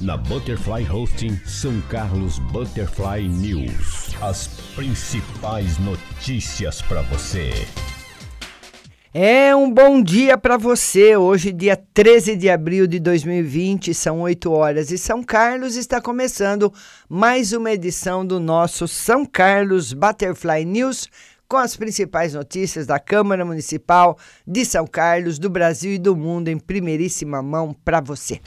Na Butterfly Hosting, São Carlos Butterfly News. As principais notícias para você. É um bom dia para você. Hoje, dia 13 de abril de 2020, são 8 horas e São Carlos está começando mais uma edição do nosso São Carlos Butterfly News com as principais notícias da Câmara Municipal de São Carlos, do Brasil e do mundo em primeiríssima mão para você.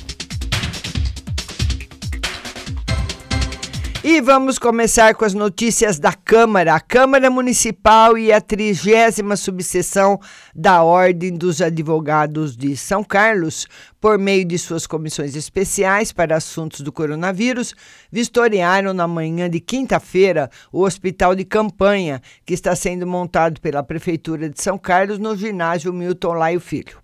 E vamos começar com as notícias da Câmara. A Câmara Municipal e a trigésima subseção da Ordem dos Advogados de São Carlos, por meio de suas comissões especiais para assuntos do coronavírus, vistoriaram na manhã de quinta-feira o hospital de campanha, que está sendo montado pela Prefeitura de São Carlos no ginásio Milton Laio Filho.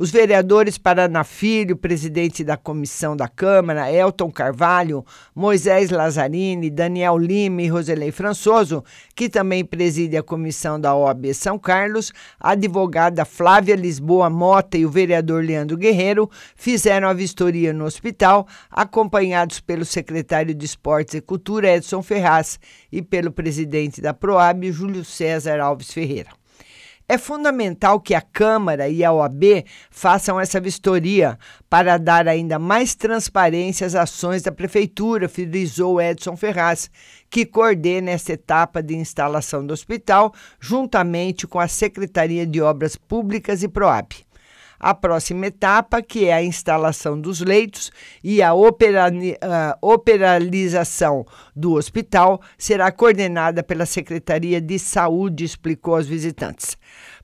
Os vereadores Paraná Filho, presidente da comissão da Câmara, Elton Carvalho, Moisés Lazzarini, Daniel Lima e Roselei Françoso, que também preside a comissão da OAB São Carlos, a advogada Flávia Lisboa Mota e o vereador Leandro Guerreiro fizeram a vistoria no hospital, acompanhados pelo secretário de Esportes e Cultura, Edson Ferraz, e pelo presidente da PROAB, Júlio César Alves Ferreira. É fundamental que a Câmara e a OAB façam essa vistoria para dar ainda mais transparência às ações da Prefeitura, frisou Edson Ferraz, que coordena essa etapa de instalação do hospital, juntamente com a Secretaria de Obras Públicas e PROAB. A próxima etapa, que é a instalação dos leitos e a operalização do hospital, será coordenada pela Secretaria de Saúde, explicou aos visitantes.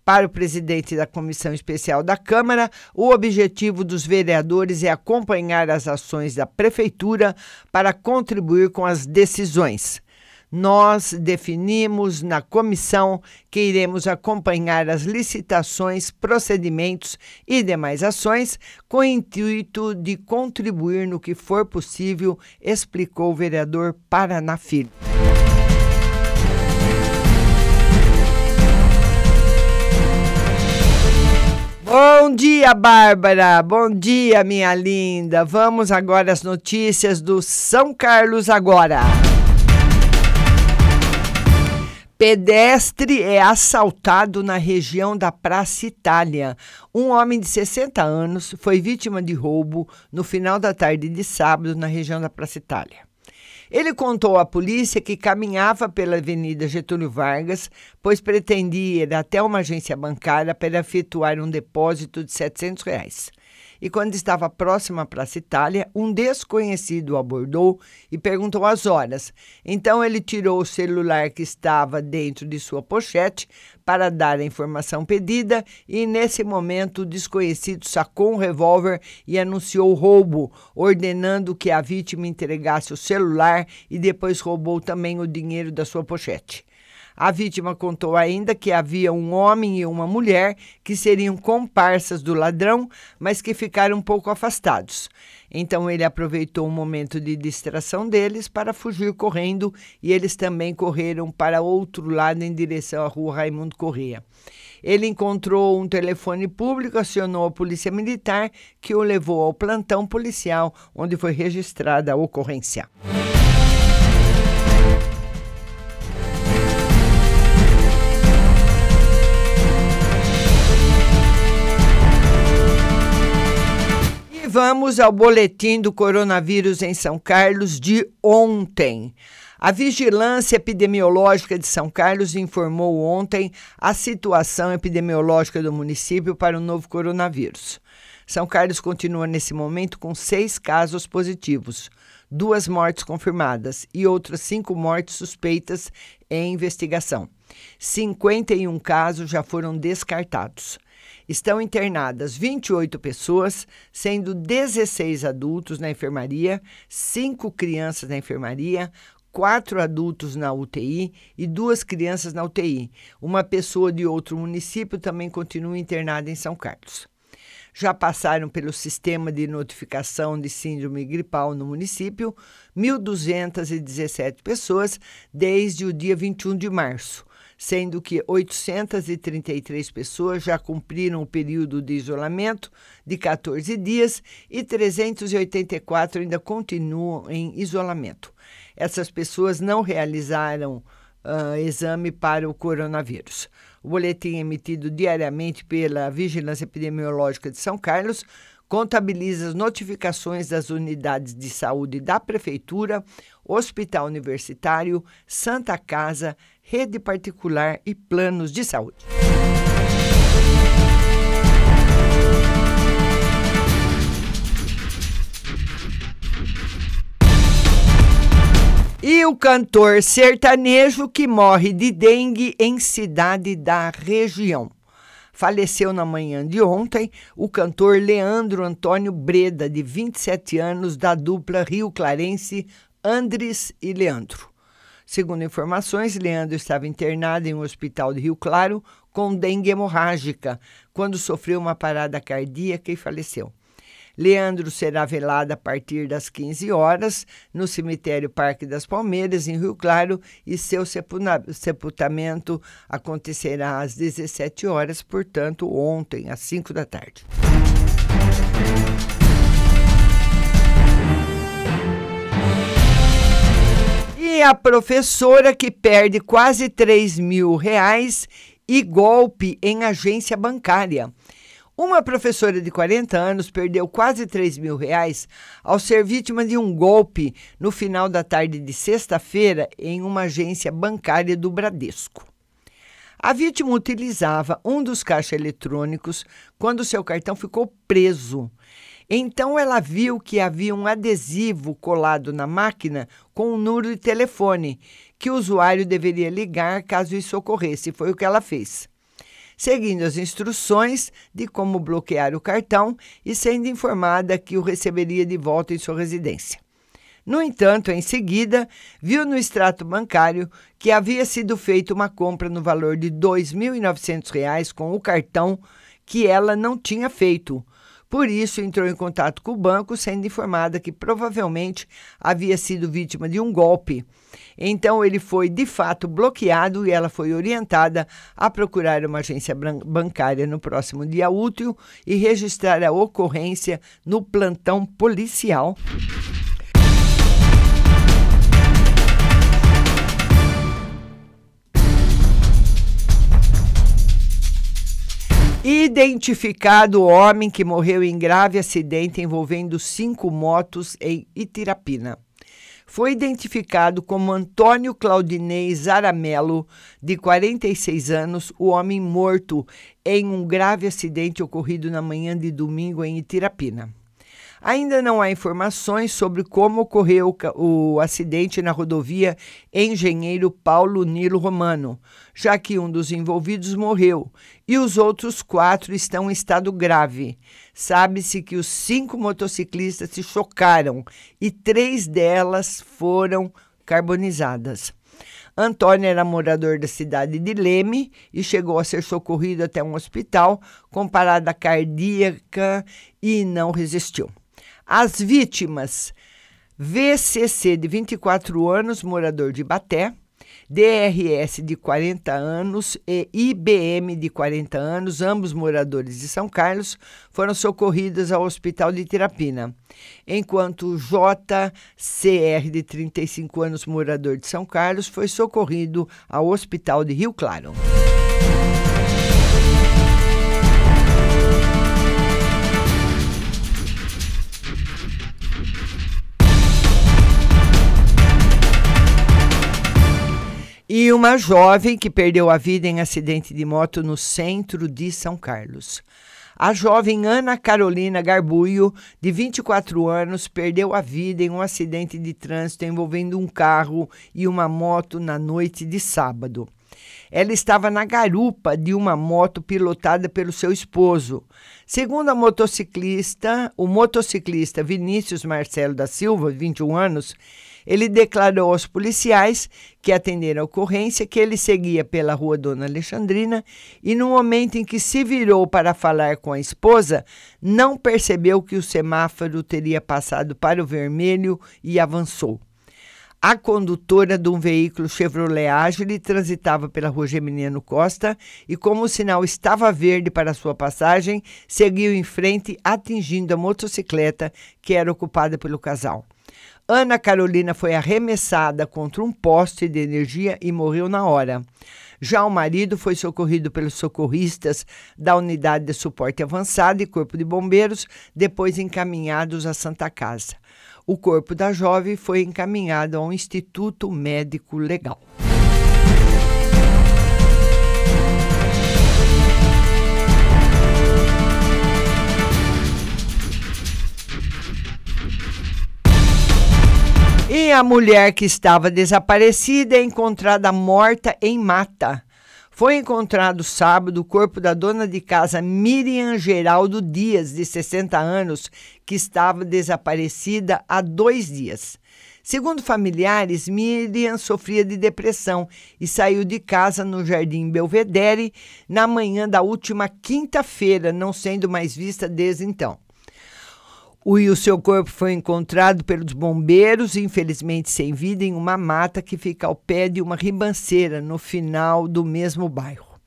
Para o presidente da Comissão Especial da Câmara, o objetivo dos vereadores é acompanhar as ações da Prefeitura para contribuir com as decisões nós definimos na comissão que iremos acompanhar as licitações, procedimentos e demais ações com o intuito de contribuir no que for possível, explicou o vereador Paraná Filho. Bom dia, Bárbara. Bom dia, minha linda. Vamos agora às notícias do São Carlos agora. Pedestre é assaltado na região da Praça Itália. Um homem de 60 anos foi vítima de roubo no final da tarde de sábado na região da Praça Itália. Ele contou à polícia que caminhava pela Avenida Getúlio Vargas, pois pretendia ir até uma agência bancária para efetuar um depósito de 700 reais e quando estava próximo à Praça Itália, um desconhecido abordou e perguntou as horas. Então ele tirou o celular que estava dentro de sua pochete para dar a informação pedida e nesse momento o desconhecido sacou um revólver e anunciou o roubo, ordenando que a vítima entregasse o celular e depois roubou também o dinheiro da sua pochete. A vítima contou ainda que havia um homem e uma mulher que seriam comparsas do ladrão, mas que ficaram um pouco afastados. Então ele aproveitou um momento de distração deles para fugir correndo e eles também correram para outro lado em direção à rua Raimundo Corrêa. Ele encontrou um telefone público, acionou a polícia militar, que o levou ao plantão policial, onde foi registrada a ocorrência. Vamos ao boletim do coronavírus em São Carlos de ontem. A Vigilância Epidemiológica de São Carlos informou ontem a situação epidemiológica do município para o novo coronavírus. São Carlos continua nesse momento com seis casos positivos, duas mortes confirmadas e outras cinco mortes suspeitas em investigação. 51 casos já foram descartados estão internadas 28 pessoas, sendo 16 adultos na enfermaria, 5 crianças na enfermaria, quatro adultos na UTI e duas crianças na UTI. Uma pessoa de outro município também continua internada em São Carlos. Já passaram pelo sistema de notificação de síndrome gripal no município 1.217 pessoas desde o dia 21 de março sendo que 833 pessoas já cumpriram o período de isolamento de 14 dias e 384 ainda continuam em isolamento. Essas pessoas não realizaram uh, exame para o coronavírus. O boletim emitido diariamente pela Vigilância Epidemiológica de São Carlos contabiliza as notificações das unidades de saúde da Prefeitura, Hospital Universitário, Santa Casa, Rede Particular e planos de saúde. E o cantor sertanejo que morre de dengue em cidade da região. Faleceu na manhã de ontem o cantor Leandro Antônio Breda, de 27 anos, da dupla Rio Clarense Andres e Leandro. Segundo informações, Leandro estava internado em um hospital de Rio Claro com dengue hemorrágica, quando sofreu uma parada cardíaca e faleceu. Leandro será velado a partir das 15 horas no cemitério Parque das Palmeiras, em Rio Claro, e seu sepultamento acontecerá às 17 horas, portanto, ontem, às 5 da tarde. E a professora que perde quase 3 mil reais e golpe em agência bancária. Uma professora de 40 anos perdeu quase 3 mil reais ao ser vítima de um golpe no final da tarde de sexta-feira em uma agência bancária do Bradesco. A vítima utilizava um dos caixas eletrônicos quando seu cartão ficou preso. Então ela viu que havia um adesivo colado na máquina com um número de telefone que o usuário deveria ligar caso isso ocorresse. Foi o que ela fez seguindo as instruções de como bloquear o cartão e sendo informada que o receberia de volta em sua residência. No entanto, em seguida, viu no extrato bancário que havia sido feita uma compra no valor de R$ 2.900 com o cartão que ela não tinha feito, por isso, entrou em contato com o banco, sendo informada que provavelmente havia sido vítima de um golpe. Então, ele foi de fato bloqueado e ela foi orientada a procurar uma agência bancária no próximo dia útil e registrar a ocorrência no plantão policial. Identificado o homem que morreu em grave acidente envolvendo cinco motos em Itirapina. Foi identificado como Antônio Claudinei Zaramelo, de 46 anos, o homem morto em um grave acidente ocorrido na manhã de domingo em Itirapina. Ainda não há informações sobre como ocorreu o acidente na rodovia Engenheiro Paulo Nilo Romano, já que um dos envolvidos morreu e os outros quatro estão em estado grave. Sabe-se que os cinco motociclistas se chocaram e três delas foram carbonizadas. Antônio era morador da cidade de Leme e chegou a ser socorrido até um hospital com parada cardíaca e não resistiu. As vítimas: VCC de 24 anos, morador de Baté, DRS de 40 anos. E IBM de 40 anos, ambos moradores de São Carlos, foram socorridos ao Hospital de Tirapina, enquanto JCR de 35 anos, morador de São Carlos, foi socorrido ao Hospital de Rio Claro. E uma jovem que perdeu a vida em acidente de moto no centro de São Carlos. A jovem Ana Carolina Garbulho, de 24 anos, perdeu a vida em um acidente de trânsito envolvendo um carro e uma moto na noite de sábado. Ela estava na garupa de uma moto pilotada pelo seu esposo. Segundo a motociclista, o motociclista Vinícius Marcelo da Silva, 21 anos, ele declarou aos policiais que atenderam a ocorrência que ele seguia pela rua Dona Alexandrina e, no momento em que se virou para falar com a esposa, não percebeu que o semáforo teria passado para o vermelho e avançou. A condutora de um veículo Chevrolet Agile transitava pela rua Geminiano Costa e, como o sinal estava verde para sua passagem, seguiu em frente, atingindo a motocicleta que era ocupada pelo casal. Ana Carolina foi arremessada contra um poste de energia e morreu na hora. Já o marido foi socorrido pelos socorristas da Unidade de Suporte Avançado e Corpo de Bombeiros, depois encaminhados à Santa Casa. O corpo da jovem foi encaminhado ao Instituto Médico Legal. E a mulher que estava desaparecida é encontrada morta em mata. Foi encontrado sábado o corpo da dona de casa Miriam Geraldo Dias, de 60 anos, que estava desaparecida há dois dias. Segundo familiares, Miriam sofria de depressão e saiu de casa no Jardim Belvedere na manhã da última quinta-feira, não sendo mais vista desde então. O, e o seu corpo foi encontrado pelos bombeiros, infelizmente sem vida, em uma mata que fica ao pé de uma ribanceira, no final do mesmo bairro.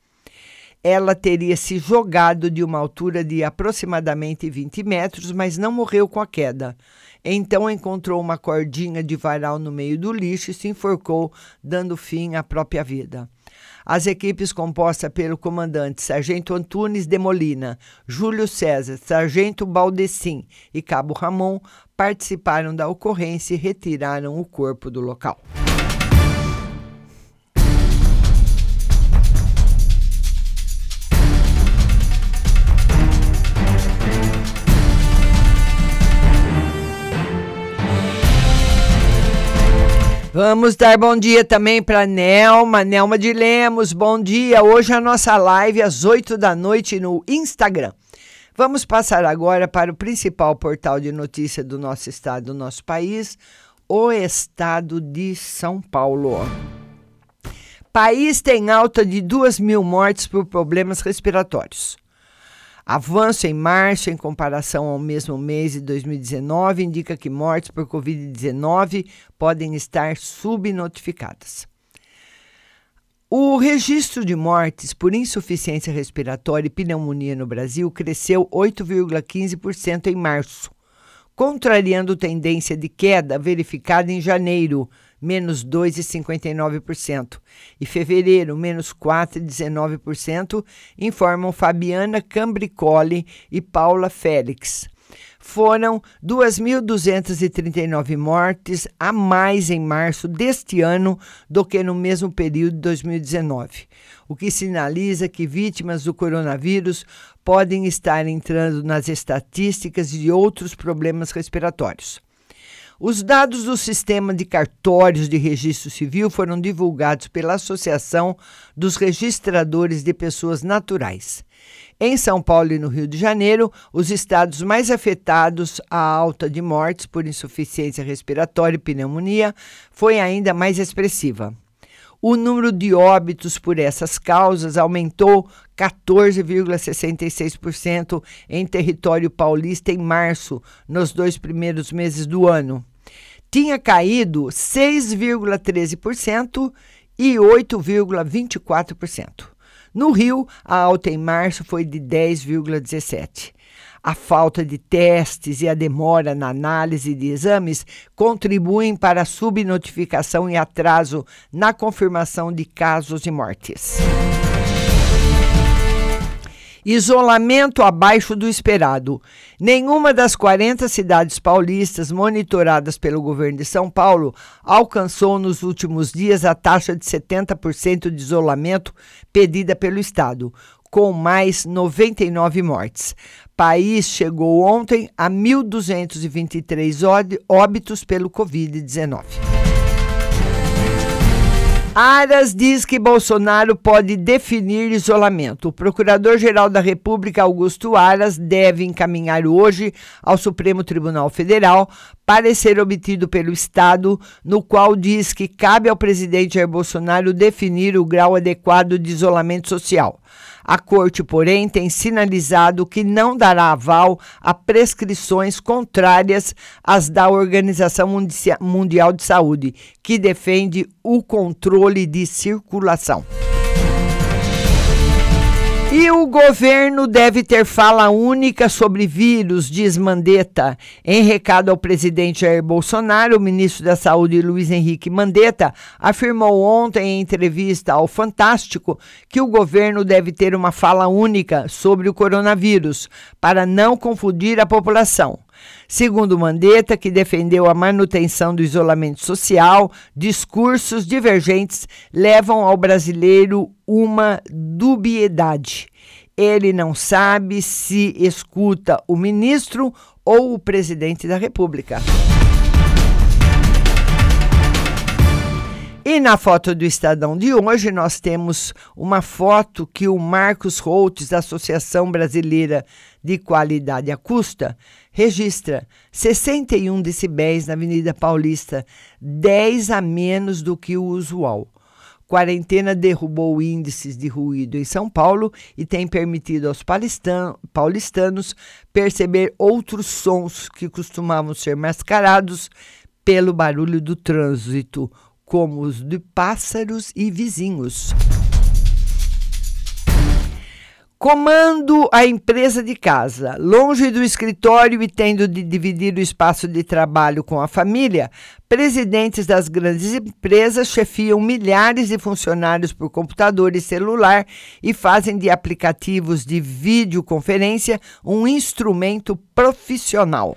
Ela teria se jogado de uma altura de aproximadamente 20 metros, mas não morreu com a queda. Então encontrou uma cordinha de varal no meio do lixo e se enforcou, dando fim à própria vida. As equipes compostas pelo comandante Sargento Antunes de Molina, Júlio César, Sargento Baldessim e Cabo Ramon participaram da ocorrência e retiraram o corpo do local. Vamos dar bom dia também para Nelma, Nelma de Lemos. Bom dia. Hoje a nossa live às 8 da noite no Instagram. Vamos passar agora para o principal portal de notícia do nosso estado, do nosso país, o estado de São Paulo. País tem alta de 2 mil mortes por problemas respiratórios. Avanço em março em comparação ao mesmo mês de 2019 indica que mortes por Covid-19 podem estar subnotificadas. O registro de mortes por insuficiência respiratória e pneumonia no Brasil cresceu 8,15% em março, contrariando tendência de queda verificada em janeiro, menos 2,59%, e fevereiro, menos 4,19%, informam Fabiana Cambricoli e Paula Félix. Foram 2.239 mortes a mais em março deste ano do que no mesmo período de 2019, o que sinaliza que vítimas do coronavírus podem estar entrando nas estatísticas de outros problemas respiratórios. Os dados do sistema de cartórios de registro civil foram divulgados pela Associação dos Registradores de Pessoas Naturais. Em São Paulo e no Rio de Janeiro, os estados mais afetados à alta de mortes por insuficiência respiratória e pneumonia foi ainda mais expressiva. O número de óbitos por essas causas aumentou 14,66% em território paulista em março, nos dois primeiros meses do ano. Tinha caído 6,13% e 8,24%. No Rio, a alta em março foi de 10,17%. A falta de testes e a demora na análise de exames contribuem para a subnotificação e atraso na confirmação de casos e mortes. Isolamento abaixo do esperado. Nenhuma das 40 cidades paulistas monitoradas pelo governo de São Paulo alcançou nos últimos dias a taxa de 70% de isolamento pedida pelo Estado, com mais 99 mortes. País chegou ontem a 1.223 óbitos pelo Covid-19. Aras diz que Bolsonaro pode definir isolamento. O Procurador-Geral da República, Augusto Aras, deve encaminhar hoje ao Supremo Tribunal Federal parecer obtido pelo Estado, no qual diz que cabe ao presidente Jair Bolsonaro definir o grau adequado de isolamento social. A corte, porém, tem sinalizado que não dará aval a prescrições contrárias às da Organização Mundial de Saúde, que defende o controle de circulação. E o governo deve ter fala única sobre vírus, diz Mandetta. Em recado ao presidente Jair Bolsonaro, o ministro da Saúde Luiz Henrique Mandetta afirmou ontem em entrevista ao Fantástico que o governo deve ter uma fala única sobre o coronavírus, para não confundir a população. Segundo Mandetta, que defendeu a manutenção do isolamento social, discursos divergentes levam ao brasileiro uma dubiedade. Ele não sabe se escuta o ministro ou o presidente da República. E na foto do Estadão de hoje, nós temos uma foto que o Marcos Holtz, da Associação Brasileira de Qualidade Acústica, registra 61 decibéis na Avenida Paulista, 10 a menos do que o usual. Quarentena derrubou índices de ruído em São Paulo e tem permitido aos paulistanos perceber outros sons que costumavam ser mascarados pelo barulho do trânsito como os de pássaros e vizinhos. Comando a empresa de casa, longe do escritório e tendo de dividir o espaço de trabalho com a família, presidentes das grandes empresas chefiam milhares de funcionários por computador e celular e fazem de aplicativos de videoconferência um instrumento profissional.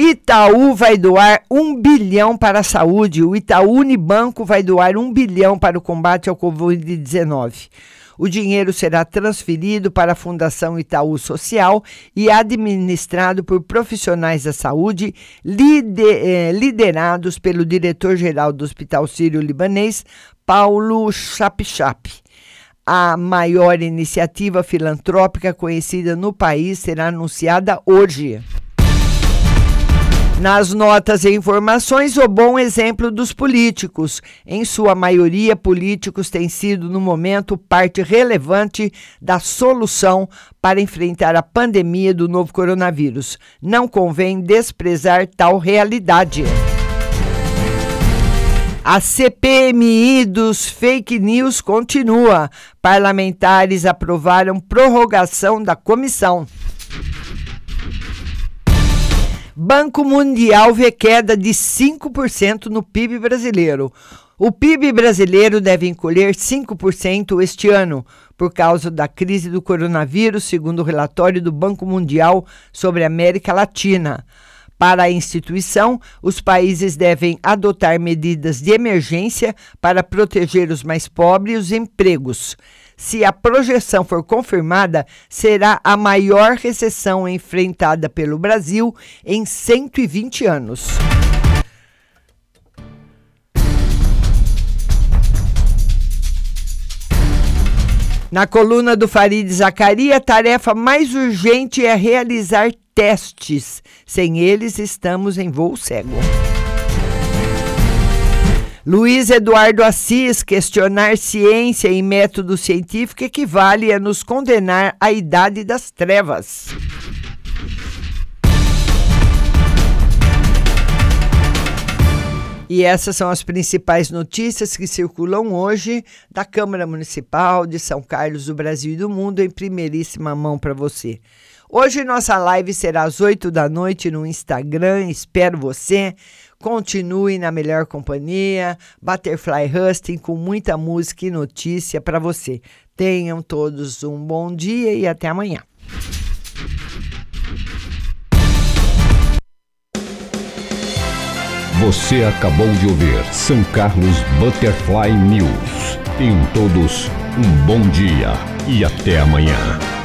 Itaú vai doar um bilhão para a saúde. O Itaú Unibanco vai doar um bilhão para o combate ao Covid-19. O dinheiro será transferido para a Fundação Itaú Social e administrado por profissionais da saúde eh, liderados pelo diretor-geral do Hospital Sírio-Libanês, Paulo Chapchap. A maior iniciativa filantrópica conhecida no país será anunciada hoje. Nas notas e informações, o bom exemplo dos políticos. Em sua maioria, políticos têm sido, no momento, parte relevante da solução para enfrentar a pandemia do novo coronavírus. Não convém desprezar tal realidade. A CPMI dos fake news continua. Parlamentares aprovaram prorrogação da comissão. Banco Mundial vê queda de 5% no PIB brasileiro. O PIB brasileiro deve encolher 5% este ano, por causa da crise do coronavírus, segundo o relatório do Banco Mundial sobre a América Latina. Para a instituição, os países devem adotar medidas de emergência para proteger os mais pobres e os empregos se a projeção for confirmada, será a maior recessão enfrentada pelo Brasil em 120 anos. Na coluna do Farid Zacaria, a tarefa mais urgente é realizar testes. Sem eles, estamos em voo cego. Luiz Eduardo Assis, questionar ciência e método científico equivale a nos condenar à idade das trevas. E essas são as principais notícias que circulam hoje da Câmara Municipal de São Carlos do Brasil e do Mundo em primeiríssima mão para você. Hoje nossa live será às 8 da noite no Instagram. Espero você. Continue na melhor companhia, Butterfly Husting com muita música e notícia para você. Tenham todos um bom dia e até amanhã. Você acabou de ouvir São Carlos Butterfly News. Tenham todos um bom dia e até amanhã.